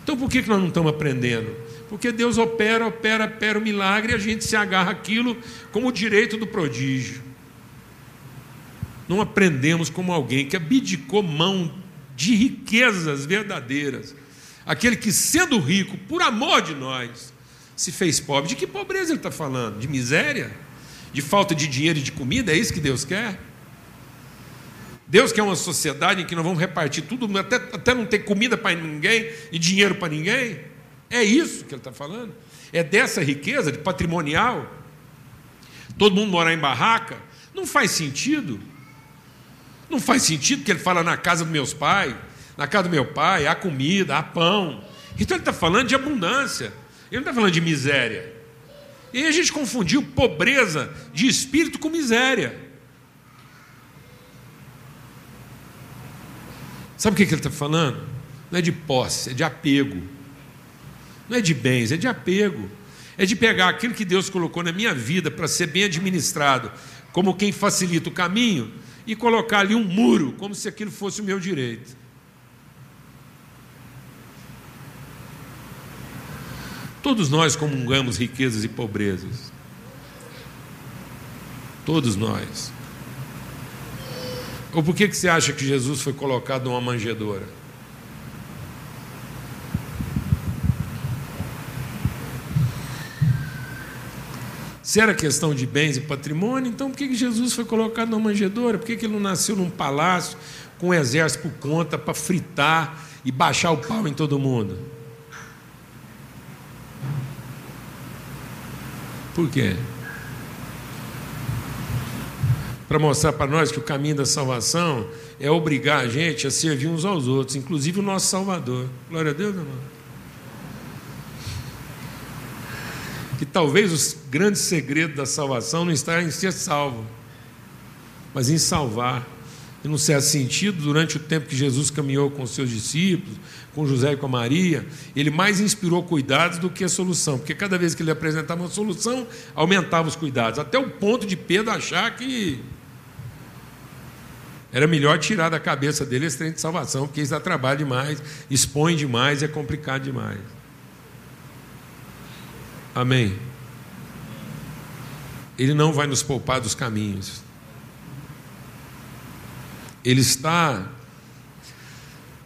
Então por que nós não estamos aprendendo? Porque Deus opera, opera, opera o milagre e a gente se agarra aquilo como direito do prodígio. Não aprendemos como alguém que abdicou mão de riquezas verdadeiras. Aquele que, sendo rico, por amor de nós, se fez pobre. De que pobreza ele está falando? De miséria? De falta de dinheiro e de comida? É isso que Deus quer? Deus quer uma sociedade em que nós vamos repartir tudo, até, até não ter comida para ninguém e dinheiro para ninguém? É isso que ele está falando. É dessa riqueza de patrimonial. Todo mundo morar em barraca. Não faz sentido. Não faz sentido que ele fala na casa dos meus pais, na casa do meu pai, há comida, há pão. Então ele está falando de abundância. Ele não está falando de miséria. E a gente confundiu pobreza de espírito com miséria. Sabe o que ele está falando? Não é de posse, é de apego. Não é de bens, é de apego. É de pegar aquilo que Deus colocou na minha vida para ser bem administrado, como quem facilita o caminho, e colocar ali um muro, como se aquilo fosse o meu direito. Todos nós comungamos riquezas e pobrezas. Todos nós. Ou por que, que você acha que Jesus foi colocado numa manjedoura? Se era questão de bens e patrimônio, então por que Jesus foi colocado numa manjedoura? Por que ele não nasceu num palácio com um exército por conta para fritar e baixar o pau em todo mundo? Por quê? Para mostrar para nós que o caminho da salvação é obrigar a gente a servir uns aos outros, inclusive o nosso Salvador. Glória a Deus, irmão. Que talvez os grandes segredos da salvação não está em ser salvo, mas em salvar. E num certo sentido, durante o tempo que Jesus caminhou com os seus discípulos, com José e com Maria, ele mais inspirou cuidados do que a solução, porque cada vez que ele apresentava uma solução, aumentava os cuidados, até o ponto de Pedro achar que era melhor tirar da cabeça dele esse trem de salvação, porque isso dá trabalho demais, expõe demais, é complicado demais. Amém. Ele não vai nos poupar dos caminhos. Ele está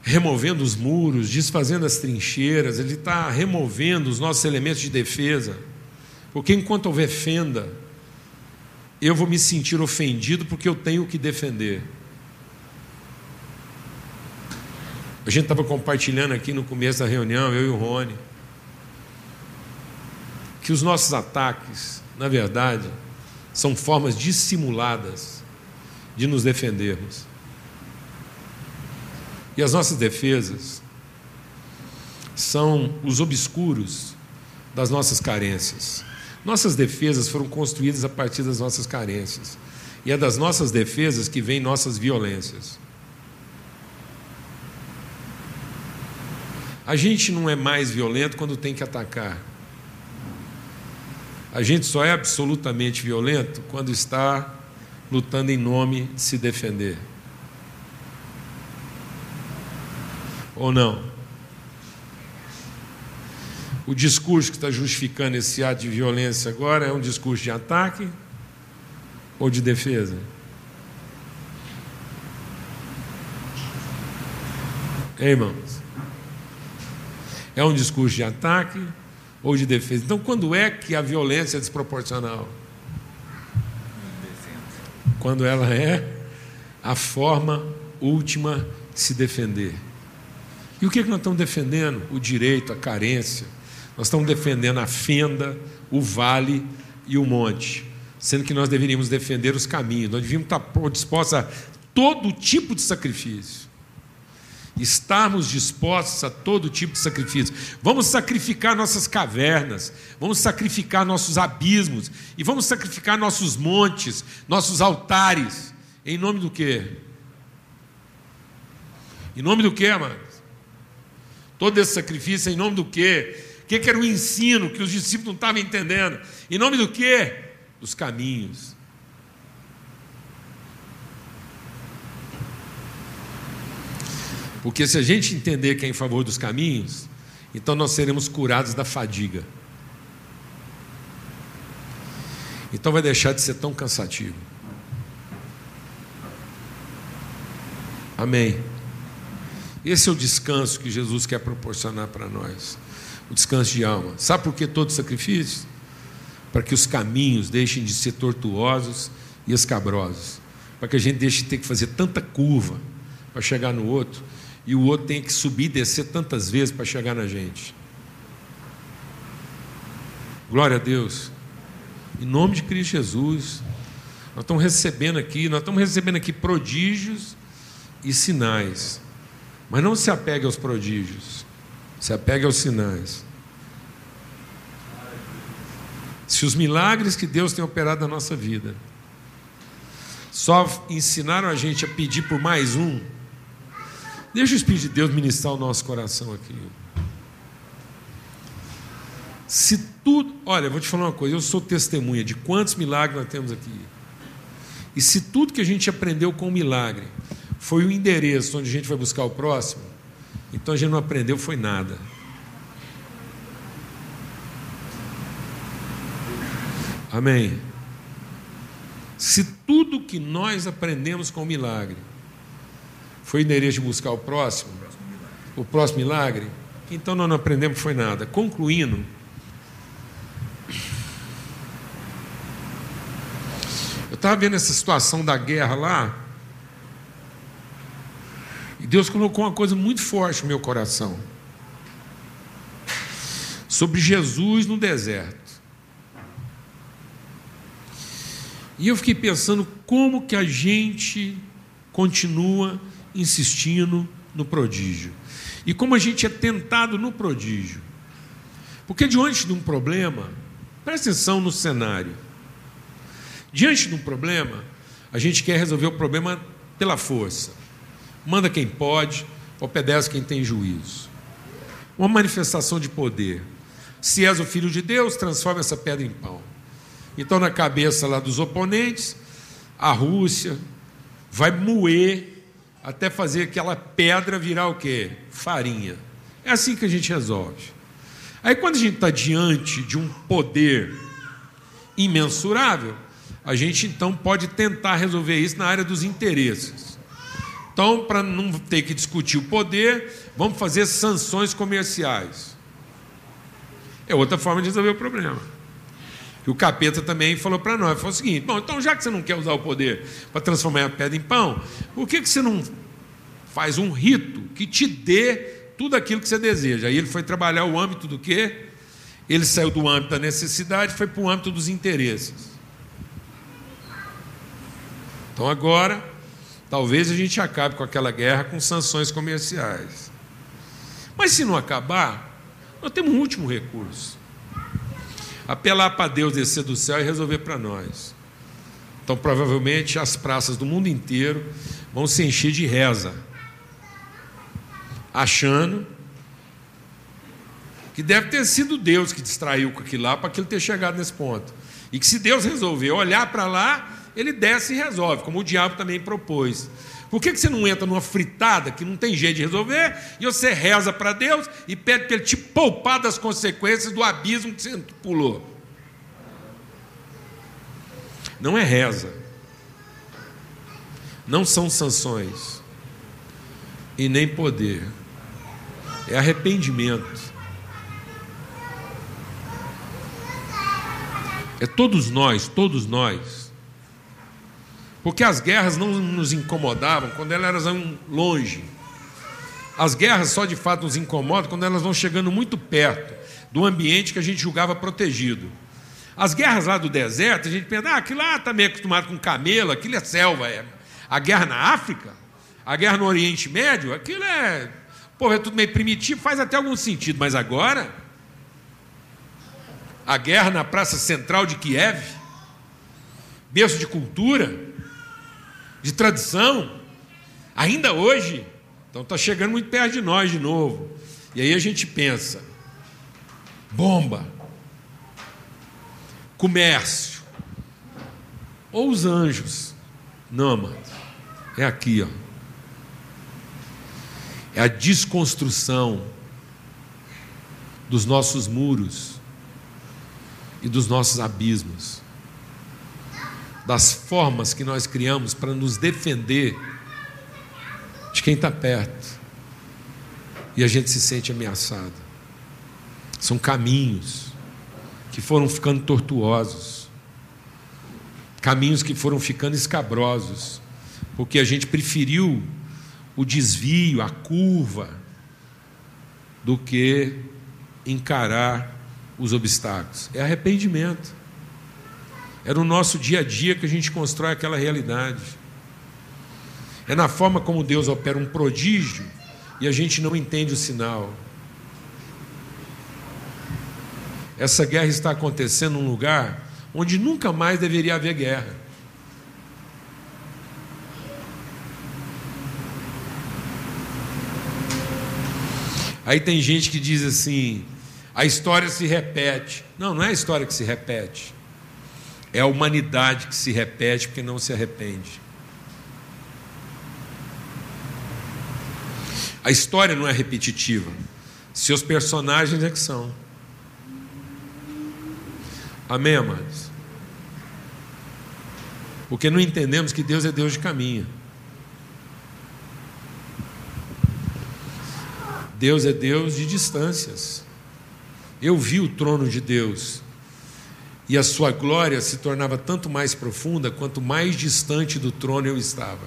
removendo os muros, desfazendo as trincheiras, ele está removendo os nossos elementos de defesa. Porque enquanto houver fenda, eu vou me sentir ofendido porque eu tenho que defender. A gente estava compartilhando aqui no começo da reunião, eu e o Rony que os nossos ataques, na verdade, são formas dissimuladas de nos defendermos. E as nossas defesas são os obscuros das nossas carências. Nossas defesas foram construídas a partir das nossas carências. E é das nossas defesas que vêm nossas violências. A gente não é mais violento quando tem que atacar. A gente só é absolutamente violento quando está lutando em nome de se defender. Ou não? O discurso que está justificando esse ato de violência agora é um discurso de ataque ou de defesa? Hein, irmãos? É um discurso de ataque ou de defesa. Então, quando é que a violência é desproporcional? Quando ela é a forma última de se defender. E o que, é que nós estamos defendendo? O direito, a carência. Nós estamos defendendo a fenda, o vale e o monte. Sendo que nós deveríamos defender os caminhos, nós deveríamos estar dispostos a todo tipo de sacrifício estarmos dispostos a todo tipo de sacrifício. Vamos sacrificar nossas cavernas, vamos sacrificar nossos abismos e vamos sacrificar nossos montes, nossos altares. Em nome do quê? Em nome do quê, amados? Todo esse sacrifício em nome do quê? O que era o ensino que os discípulos não estavam entendendo? Em nome do quê? Dos caminhos Porque se a gente entender que é em favor dos caminhos, então nós seremos curados da fadiga. Então vai deixar de ser tão cansativo. Amém. Esse é o descanso que Jesus quer proporcionar para nós. O descanso de alma. Sabe por que todo sacrifício? Para que os caminhos deixem de ser tortuosos e escabrosos. Para que a gente deixe de ter que fazer tanta curva para chegar no outro e o outro tem que subir e descer tantas vezes para chegar na gente. Glória a Deus. Em nome de Cristo Jesus, nós estamos recebendo aqui, nós estamos recebendo aqui prodígios e sinais. Mas não se apegue aos prodígios, se apegue aos sinais. Se os milagres que Deus tem operado na nossa vida só ensinaram a gente a pedir por mais um, Deixa o Espírito de Deus ministrar o nosso coração aqui. Se tudo. Olha, vou te falar uma coisa, eu sou testemunha de quantos milagres nós temos aqui. E se tudo que a gente aprendeu com o milagre foi o endereço onde a gente vai buscar o próximo, então a gente não aprendeu foi nada. Amém. Se tudo que nós aprendemos com o milagre foi inerente de buscar o próximo, o próximo milagre, então nós não aprendemos foi nada. Concluindo, estava vendo essa situação da guerra lá, e Deus colocou uma coisa muito forte no meu coração sobre Jesus no deserto. E eu fiquei pensando como que a gente continua insistindo no prodígio. E como a gente é tentado no prodígio. Porque diante de um problema, presta atenção no cenário. Diante de um problema, a gente quer resolver o problema pela força. Manda quem pode, obedece quem tem juízo. Uma manifestação de poder. Se és o filho de Deus, transforma essa pedra em pão. Então, na cabeça lá dos oponentes, a Rússia vai moer até fazer aquela pedra virar o quê? Farinha. É assim que a gente resolve. Aí, quando a gente está diante de um poder imensurável, a gente então pode tentar resolver isso na área dos interesses. Então, para não ter que discutir o poder, vamos fazer sanções comerciais. É outra forma de resolver o problema. Que o capeta também falou para nós, falou o seguinte: bom, então já que você não quer usar o poder para transformar a pedra em pão, por que, que você não faz um rito que te dê tudo aquilo que você deseja? Aí ele foi trabalhar o âmbito do quê? Ele saiu do âmbito da necessidade, foi para o âmbito dos interesses. Então agora, talvez a gente acabe com aquela guerra com sanções comerciais. Mas se não acabar, nós temos um último recurso apelar para Deus descer do céu e resolver para nós. Então, provavelmente, as praças do mundo inteiro vão se encher de reza, achando que deve ter sido Deus que distraiu com aquilo lá para aquilo ter chegado nesse ponto. E que se Deus resolver olhar para lá, ele desce e resolve, como o diabo também propôs. Por que, que você não entra numa fritada que não tem jeito de resolver e você reza para Deus e pede para Ele te poupar das consequências do abismo que você pulou? Não é reza, não são sanções e nem poder, é arrependimento. É todos nós, todos nós porque as guerras não nos incomodavam quando elas eram longe. As guerras só de fato nos incomodam quando elas vão chegando muito perto do ambiente que a gente julgava protegido. As guerras lá do deserto, a gente pensa, ah, aquilo lá está meio acostumado com camelo, aquilo é selva. É. A guerra na África, a guerra no Oriente Médio, aquilo é. Pô, é tudo meio primitivo, faz até algum sentido, mas agora. A guerra na Praça Central de Kiev, berço de cultura, de tradição, ainda hoje. Então está chegando muito perto de nós de novo. E aí a gente pensa: bomba, comércio, ou os anjos. Não, mano. É aqui, ó. É a desconstrução dos nossos muros e dos nossos abismos das formas que nós criamos para nos defender de quem está perto e a gente se sente ameaçado. São caminhos que foram ficando tortuosos, caminhos que foram ficando escabrosos, porque a gente preferiu o desvio, a curva, do que encarar os obstáculos. É arrependimento. É no nosso dia a dia que a gente constrói aquela realidade. É na forma como Deus opera um prodígio e a gente não entende o sinal. Essa guerra está acontecendo num lugar onde nunca mais deveria haver guerra. Aí tem gente que diz assim: a história se repete. Não, não é a história que se repete. É a humanidade que se repete porque não se arrepende. A história não é repetitiva. Seus personagens é que são. Amém, amados? Porque não entendemos que Deus é Deus de caminho. Deus é Deus de distâncias. Eu vi o trono de Deus E a sua glória se tornava tanto mais profunda quanto mais distante do trono eu estava.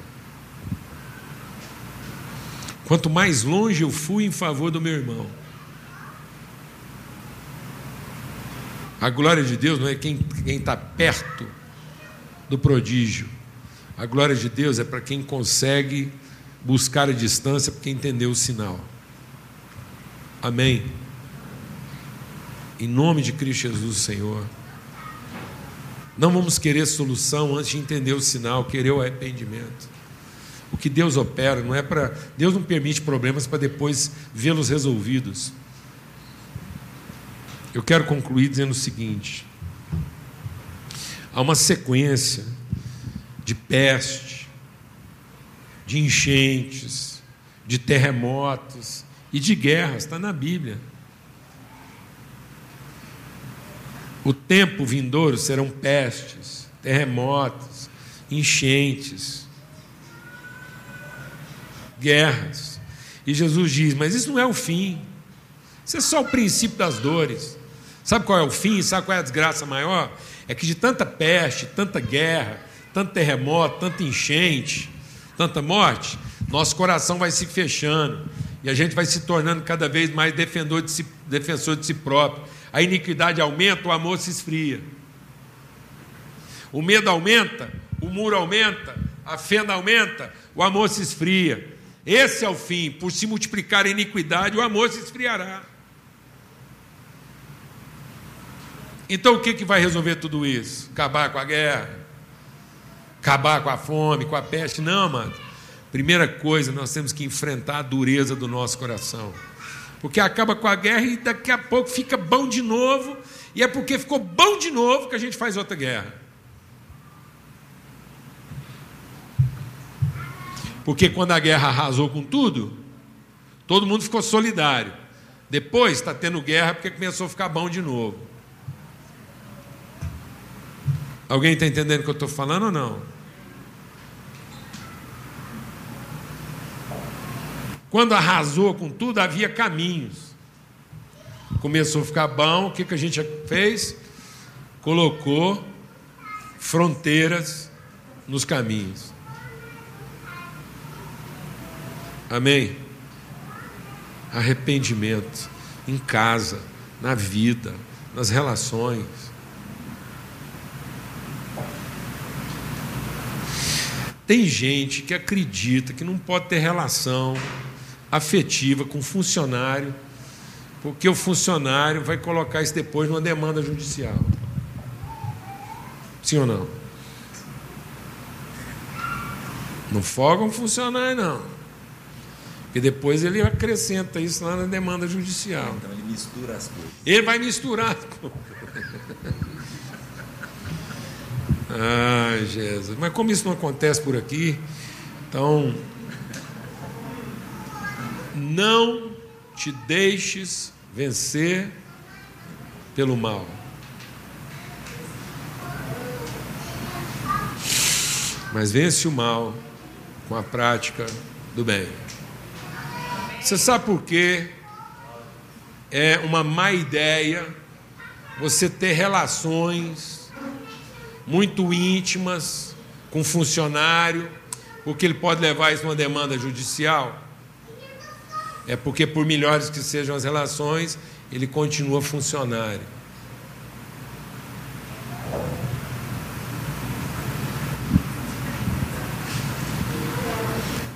Quanto mais longe eu fui em favor do meu irmão. A glória de Deus não é quem está perto do prodígio. A glória de Deus é para quem consegue buscar a distância, porque entendeu o sinal. Amém. Em nome de Cristo Jesus, Senhor. Não vamos querer solução antes de entender o sinal, querer o arrependimento. O que Deus opera não é para. Deus não permite problemas para depois vê-los resolvidos. Eu quero concluir dizendo o seguinte: há uma sequência de peste, de enchentes, de terremotos e de guerras, está na Bíblia. O tempo vindouro serão pestes, terremotos, enchentes, guerras. E Jesus diz: Mas isso não é o fim, isso é só o princípio das dores. Sabe qual é o fim? Sabe qual é a desgraça maior? É que de tanta peste, tanta guerra, tanto terremoto, tanta enchente, tanta morte, nosso coração vai se fechando e a gente vai se tornando cada vez mais defensor de si, defensor de si próprio. A iniquidade aumenta, o amor se esfria. O medo aumenta, o muro aumenta, a fenda aumenta, o amor se esfria. Esse é o fim. Por se multiplicar a iniquidade, o amor se esfriará. Então o que, que vai resolver tudo isso? Acabar com a guerra? Acabar com a fome, com a peste? Não, mano. Primeira coisa, nós temos que enfrentar a dureza do nosso coração. Porque acaba com a guerra e daqui a pouco fica bom de novo, e é porque ficou bom de novo que a gente faz outra guerra. Porque quando a guerra arrasou com tudo, todo mundo ficou solidário. Depois está tendo guerra porque começou a ficar bom de novo. Alguém está entendendo o que eu estou falando ou não? Quando arrasou com tudo, havia caminhos. Começou a ficar bom, o que, que a gente fez? Colocou fronteiras nos caminhos. Amém? Arrependimento em casa, na vida, nas relações. Tem gente que acredita que não pode ter relação afetiva com funcionário, porque o funcionário vai colocar isso depois numa demanda judicial. Sim ou não? Não folga um funcionário, não. Porque depois ele acrescenta isso lá na demanda judicial. Então ele mistura as coisas. Ele vai misturar as coisas. Ai, Jesus. Mas como isso não acontece por aqui, então não te deixes vencer pelo mal. Mas vence o mal com a prática do bem. Você sabe por quê? É uma má ideia você ter relações muito íntimas com funcionário, porque ele pode levar isso uma demanda judicial. É porque, por melhores que sejam as relações, ele continua funcionário.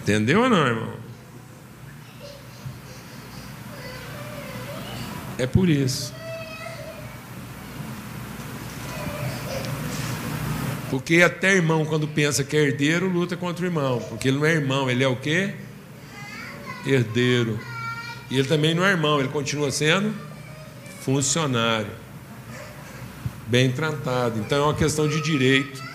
Entendeu ou não, irmão? É por isso. Porque até irmão, quando pensa que é herdeiro, luta contra o irmão. Porque ele não é irmão, ele é o quê? Herdeiro. E ele também não é irmão, ele continua sendo funcionário. Bem tratado. Então é uma questão de direito.